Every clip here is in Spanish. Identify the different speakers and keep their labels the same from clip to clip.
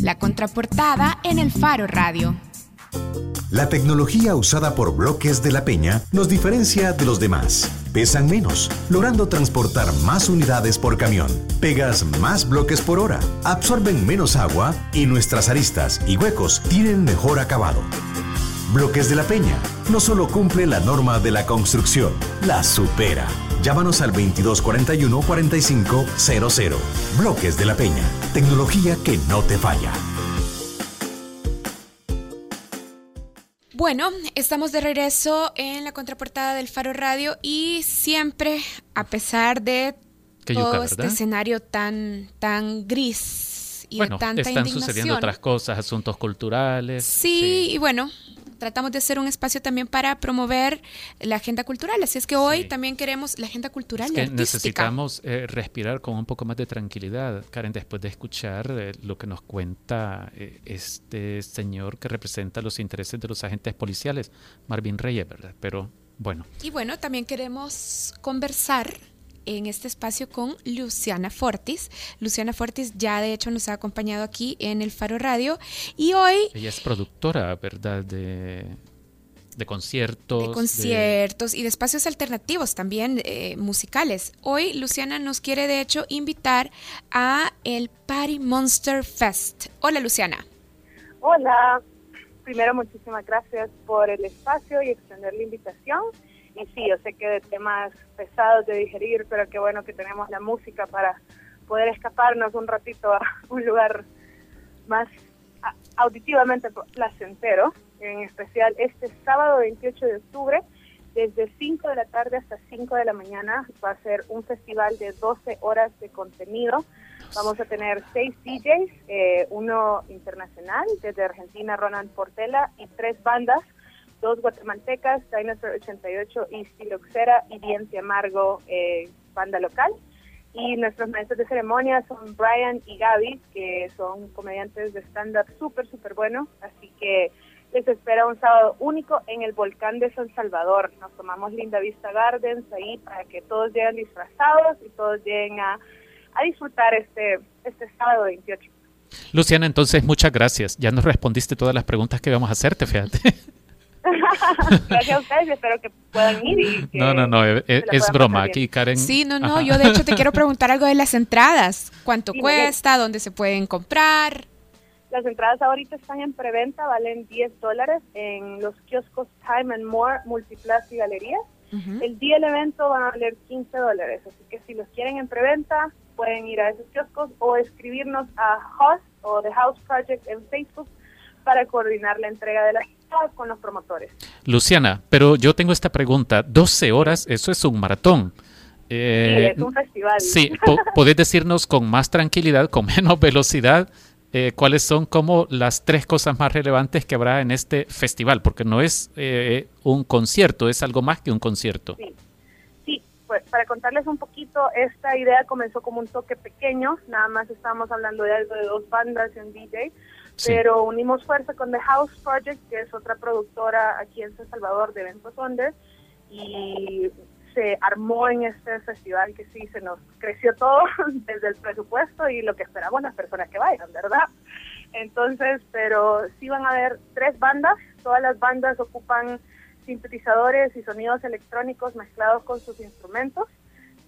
Speaker 1: La contraportada en el Faro Radio.
Speaker 2: La tecnología usada por bloques de la Peña nos diferencia de los demás. Pesan menos, logrando transportar más unidades por camión. Pegas más bloques por hora, absorben menos agua y nuestras aristas y huecos tienen mejor acabado. Bloques de la Peña no solo cumple la norma de la construcción, la supera. Llámanos al 2241-4500. Bloques de la Peña, tecnología que no te falla.
Speaker 1: Bueno, estamos de regreso en la contraportada del Faro Radio y siempre, a pesar de todo este escenario tan, tan gris y
Speaker 3: bueno,
Speaker 1: de tanta
Speaker 3: están sucediendo otras cosas, asuntos culturales.
Speaker 1: sí, y bueno, tratamos de hacer un espacio también para promover la agenda cultural. Así es que hoy también queremos la agenda cultural.
Speaker 3: Es que necesitamos eh, respirar con un poco más de tranquilidad, Karen, después de escuchar eh, lo que nos cuenta eh, este señor que representa los intereses de los agentes policiales, Marvin Reyes, ¿verdad? Pero bueno.
Speaker 1: Y bueno, también queremos conversar en este espacio con Luciana Fortis. Luciana Fortis ya de hecho nos ha acompañado aquí en el Faro Radio y hoy...
Speaker 3: Ella es productora, ¿verdad? De, de conciertos.
Speaker 1: De conciertos y de espacios alternativos también eh, musicales. Hoy Luciana nos quiere de hecho invitar a el Party Monster Fest. Hola Luciana.
Speaker 4: Hola. Primero muchísimas gracias por el espacio y extender la invitación. Y sí, yo sé que de temas pesados de digerir, pero qué bueno que tenemos la música para poder escaparnos un ratito a un lugar más auditivamente placentero, en especial este sábado 28 de octubre, desde 5 de la tarde hasta 5 de la mañana, va a ser un festival de 12 horas de contenido. Vamos a tener seis DJs, eh, uno internacional, desde Argentina, Ronan Portela, y tres bandas dos guatemaltecas, Dinosaur 88 y Stiloxera y Diente Amargo, eh, banda local. Y nuestros maestros de ceremonia son Brian y Gaby, que son comediantes de stand-up súper, súper buenos. Así que les espera un sábado único en el volcán de San Salvador. Nos tomamos Linda Vista Gardens ahí para que todos lleguen disfrazados y todos lleguen a, a disfrutar este, este sábado 28.
Speaker 3: Luciana, entonces muchas gracias. Ya nos respondiste todas las preguntas que íbamos a hacerte, fíjate.
Speaker 4: Gracias a ustedes, espero que puedan ir. Y
Speaker 3: no, no, no, e, e, es, broma. Aquí Karen.
Speaker 1: Sí, no, no, yo de hecho te quiero preguntar algo de las entradas. ¿Cuánto cuesta? ¿Dónde se pueden comprar?
Speaker 4: Las entradas ahorita están en preventa, valen 10 dólares en los kioscos Time and More, Multiplaza y Galerías. El día del evento van a valer 15 dólares, así que si los quieren en preventa, pueden ir a esos kioscos o escribirnos a Host o The House Project en Facebook para coordinar la entrega de las con los promotores.
Speaker 3: Luciana, pero yo tengo esta pregunta. 12 horas, eso es un maratón.
Speaker 4: Eh, sí, es un festival.
Speaker 3: Sí, ¿podés decirnos con más tranquilidad, con menos velocidad, eh, cuáles son como las tres cosas más relevantes que habrá en este festival? Porque no es eh, un concierto, es algo más que un concierto.
Speaker 4: Sí. sí, pues para contarles un poquito, esta idea comenzó como un toque pequeño, nada más estábamos hablando de algo de dos bandas y un DJ, pero unimos fuerza con The House Project, que es otra productora aquí en San Salvador de eventos Under, y se armó en este festival que sí se nos creció todo desde el presupuesto y lo que esperamos las personas que vayan, ¿verdad? Entonces, pero sí van a haber tres bandas, todas las bandas ocupan sintetizadores y sonidos electrónicos mezclados con sus instrumentos.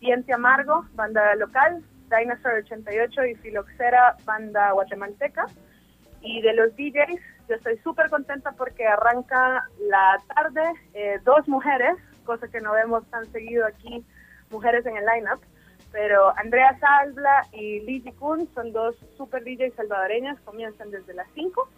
Speaker 4: Diente Amargo, banda local, Dinosaur 88 y Filoxera, banda guatemalteca. Y de los DJs, yo estoy súper contenta porque arranca la tarde eh, dos mujeres, cosa que no vemos tan seguido aquí, mujeres en el lineup. Pero Andrea Salbla y Lizzie Kuhn son dos super DJs salvadoreñas, comienzan desde las 5.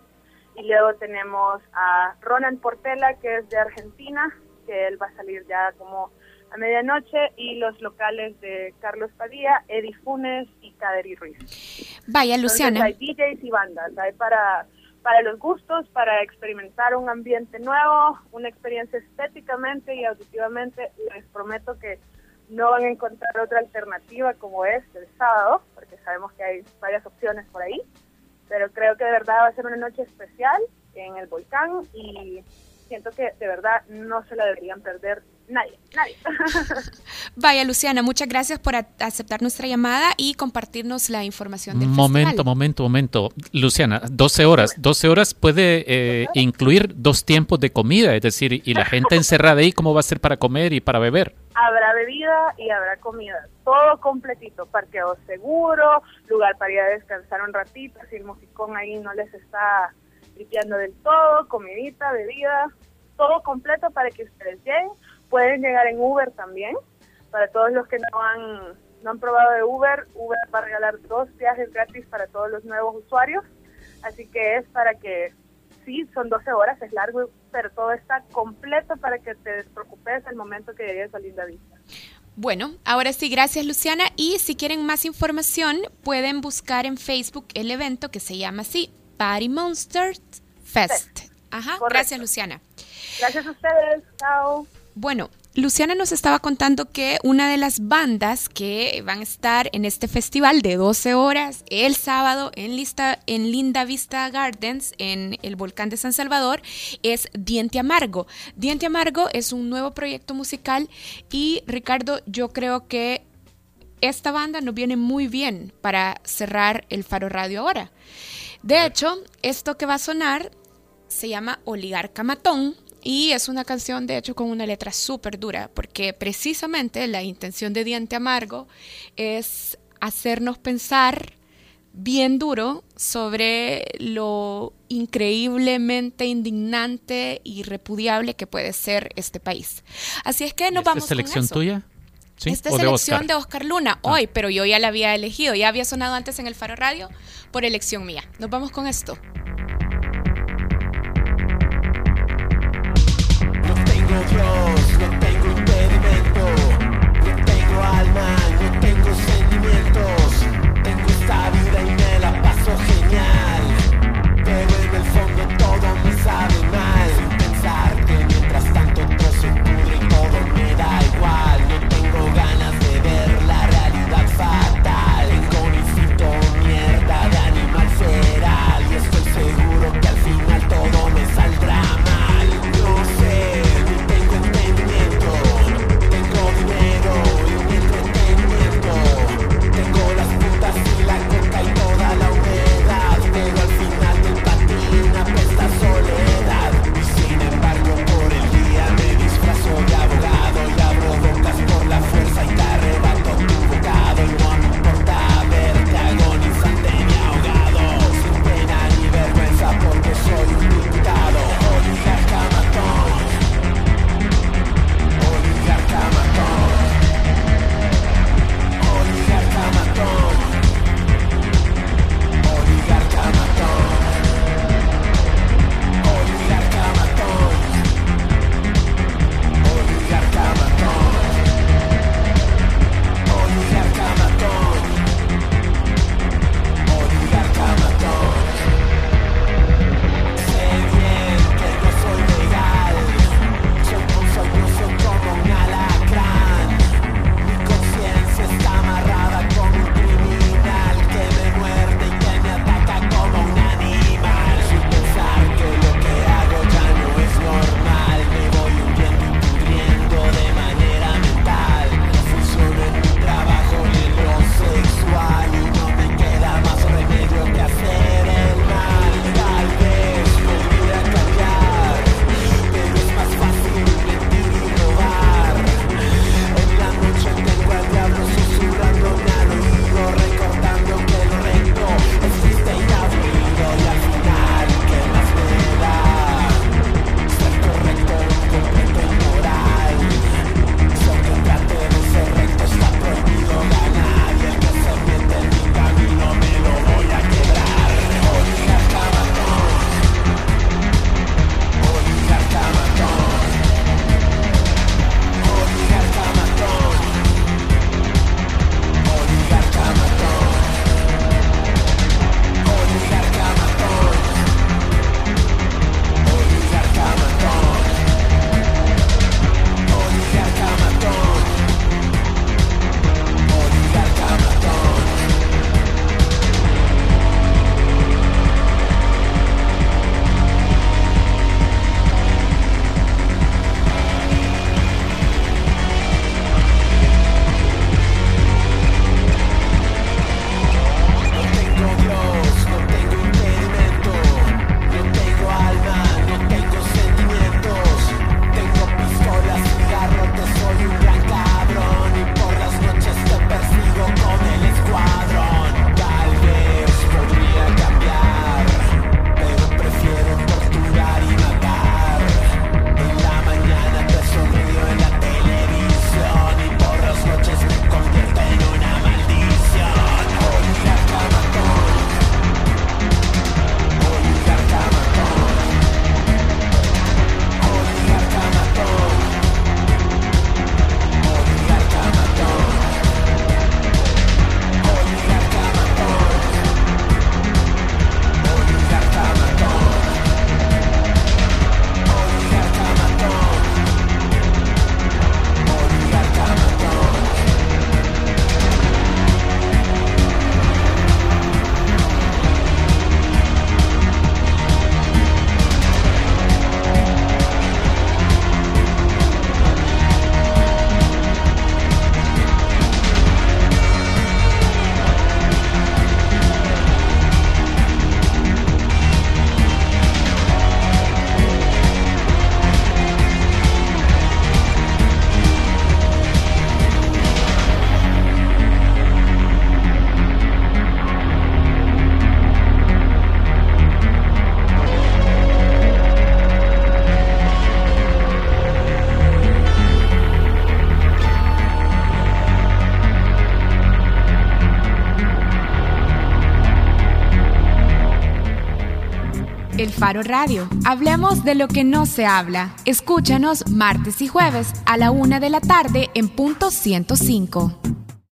Speaker 4: Y luego tenemos a Ronan Portela, que es de Argentina, que él va a salir ya como a medianoche, y los locales de Carlos Padilla, Eddie Funes y Kaderi Ruiz.
Speaker 1: Vaya, Luciana.
Speaker 4: hay DJs y bandas, hay para, para los gustos, para experimentar un ambiente nuevo, una experiencia estéticamente y auditivamente. Les prometo que no van a encontrar otra alternativa como es el sábado, porque sabemos que hay varias opciones por ahí, pero creo que de verdad va a ser una noche especial en el volcán y siento que de verdad no se la deberían perder nadie, nadie.
Speaker 1: Vaya, Luciana, muchas gracias por aceptar nuestra llamada y compartirnos la información del
Speaker 3: Momento, momento, momento. Luciana, 12 horas. 12 horas puede eh, incluir dos tiempos de comida, es decir, y la gente encerrada ahí, ¿cómo va a ser para comer y para beber?
Speaker 4: Habrá bebida y habrá comida, todo completito, parqueo seguro, lugar para ir a descansar un ratito, si el musicón ahí no les está limpiando del todo, comidita, bebida, todo completo para que ustedes lleguen Pueden llegar en Uber también. Para todos los que no han, no han probado de Uber, Uber va a regalar dos viajes gratis para todos los nuevos usuarios. Así que es para que, sí, son 12 horas, es largo, pero todo está completo para que te despreocupes el momento que llegues a Linda Vista.
Speaker 1: Bueno, ahora sí, gracias Luciana. Y si quieren más información, pueden buscar en Facebook el evento que se llama así, Party Monsters Fest. Ajá, gracias Luciana.
Speaker 4: Gracias a ustedes, chao.
Speaker 1: Bueno, Luciana nos estaba contando que una de las bandas que van a estar en este festival de 12 horas el sábado en, Lista, en Linda Vista Gardens, en el volcán de San Salvador, es Diente Amargo. Diente Amargo es un nuevo proyecto musical y Ricardo, yo creo que esta banda nos viene muy bien para cerrar el Faro Radio ahora. De hecho, esto que va a sonar se llama Oligarca Matón y es una canción, de hecho, con una letra súper dura, porque precisamente la intención de Diente Amargo es hacernos pensar bien duro sobre lo increíblemente indignante y repudiable que puede ser este país. Así es que nos vamos
Speaker 3: ¿Esta selección tuya?
Speaker 1: ¿Sí? Esta selección de Oscar, Luna, ah. hoy, pero yo ya la había elegido, ya había sonado antes en el Faro Radio por elección mía. Nos vamos con esto. Faro Radio. Hablemos de lo que no se habla. Escúchanos martes y jueves a la una de la tarde en punto 105.